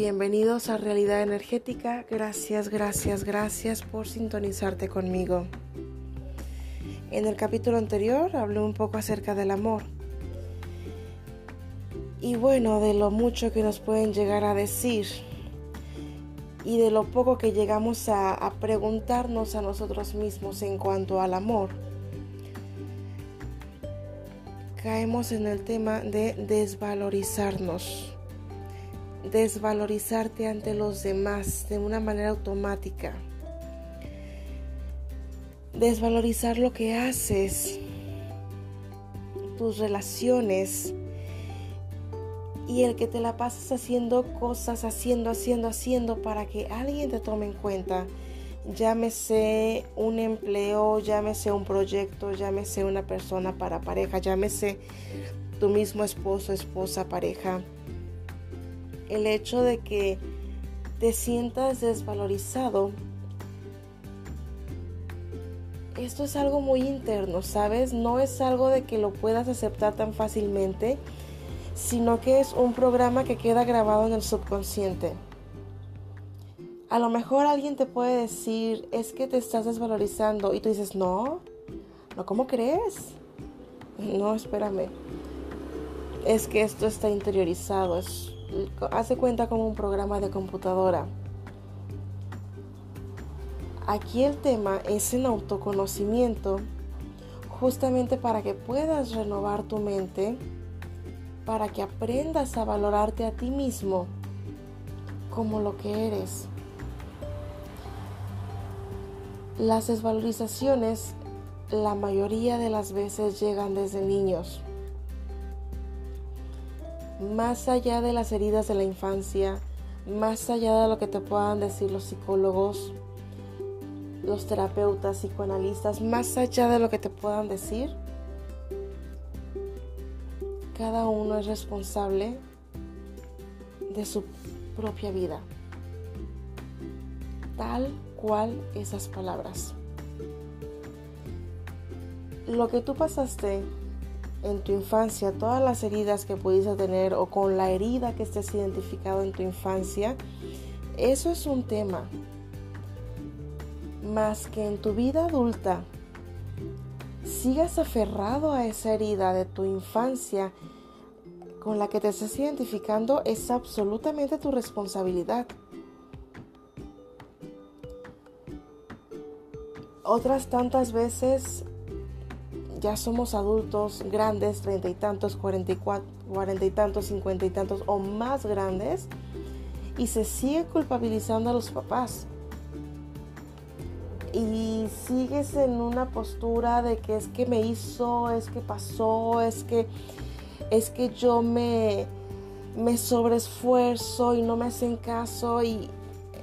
bienvenidos a Realidad Energética. Gracias, gracias, gracias por sintonizarte conmigo. En el capítulo anterior hablé un poco acerca del amor. Y bueno, de lo mucho que nos pueden llegar a decir y de lo poco que llegamos a, preguntarnos a nosotros mismos en cuanto al amor. Caemos en el tema de desvalorizarnos desvalorizarte ante los demás de una manera automática. Desvalorizar lo que haces, tus relaciones y el que te la pases haciendo cosas, haciendo, haciendo, haciendo para que alguien te tome en cuenta. Llámese un empleo, llámese un proyecto, llámese una persona para pareja, llámese tu mismo esposo, esposa, pareja el hecho de que te sientas desvalorizado, esto es algo muy interno, ¿sabes? No es algo de que lo puedas aceptar tan fácilmente, sino que es un programa que queda grabado en el subconsciente. A lo mejor alguien te puede decir, es que te estás desvalorizando y tú dices, no, no, ¿cómo crees? No, espérame. Es que esto está interiorizado, es hace cuenta como un programa de computadora. Aquí el tema es en autoconocimiento, justamente para que puedas renovar tu mente, para que aprendas a valorarte a ti mismo como lo que eres. Las desvalorizaciones la mayoría de las veces llegan desde niños más allá de las heridas de la infancia, más allá de lo que te puedan decir los psicólogos, los terapeutas, psicoanalistas, más allá de lo que te puedan decir, cada uno es responsable de su propia vida, tal cual esas palabras. Lo que tú pasaste en tu infancia, todas las heridas que pudiste tener o con la herida que estés identificado en tu infancia, eso es un tema. Más que en tu vida adulta sigas aferrado a esa herida de tu infancia con la que te estás identificando, es absolutamente tu responsabilidad. Otras tantas veces ya somos adultos grandes, treinta y tantos, cuarenta y, cuarenta y tantos, cincuenta y tantos o más grandes, y se sigue culpabilizando a los papás. Y sigues en una postura de que es que me hizo, es que pasó, es que es que yo me me sobreesfuerzo y no me hacen caso y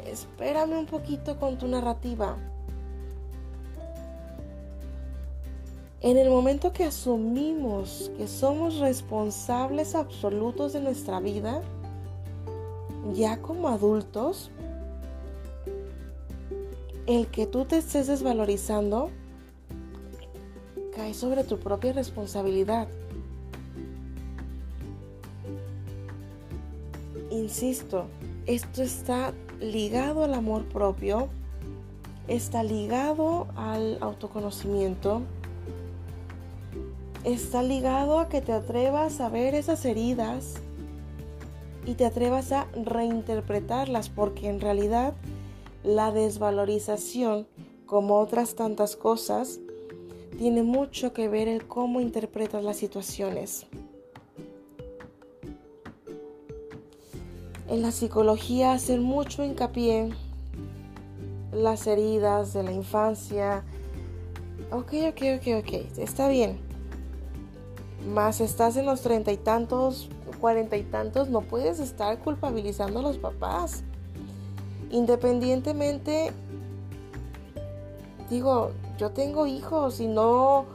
espérame un poquito con tu narrativa. En el momento que asumimos que somos responsables absolutos de nuestra vida, ya como adultos, el que tú te estés desvalorizando cae sobre tu propia responsabilidad. Insisto, esto está ligado al amor propio, está ligado al autoconocimiento, está ligado a que te atrevas a ver esas heridas y te atrevas a reinterpretarlas, porque en realidad la desvalorización, como otras tantas cosas, tiene mucho que ver el cómo interpretas las situaciones. En la psicología hacen mucho hincapié las heridas de la infancia. Ok, ok, ok, ok, está bien más estás en los treinta y tantos, cuarenta y tantos, no puedes estar culpabilizando a los papás. Independientemente, digo, yo tengo hijos y no,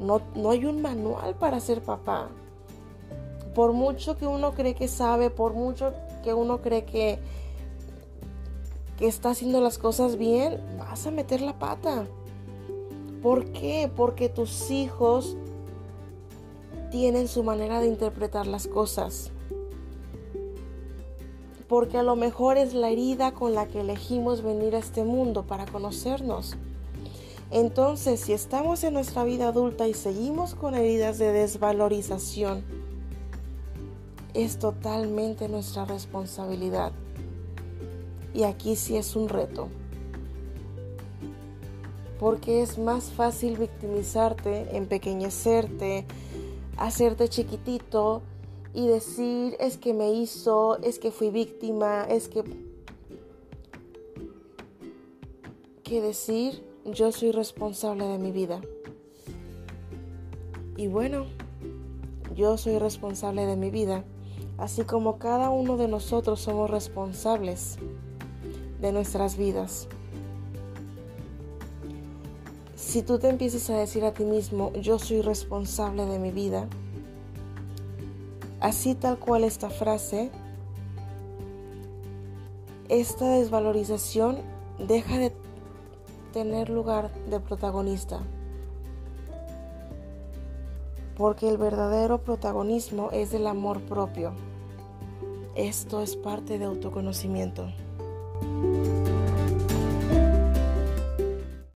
no, no hay un manual para ser papá. Por mucho que uno cree que sabe, por mucho que uno cree que, que está haciendo las cosas bien, vas a meter la pata. ¿Por qué? Porque tus hijos tienen su manera de interpretar las cosas. porque a lo mejor es la herida con la que elegimos venir a este mundo para conocernos. Entonces, si estamos en nuestra vida adulta y seguimos con heridas de desvalorización, es totalmente nuestra responsabilidad. Y aquí sí es un reto. Porque es más fácil victimizarte, empequeñecerte, hacerte chiquitito y decir es que me hizo, es que fui víctima, es que... que decir yo soy responsable de mi vida. Y bueno, yo soy responsable de mi vida, así como cada uno de nosotros somos responsables de nuestras vidas. Si tú te empiezas a decir a ti mismo, yo soy responsable de mi vida, así tal cual esta frase, esta desvalorización deja de tener lugar de protagonista. Porque el verdadero protagonismo es el amor propio. Esto es parte de autoconocimiento.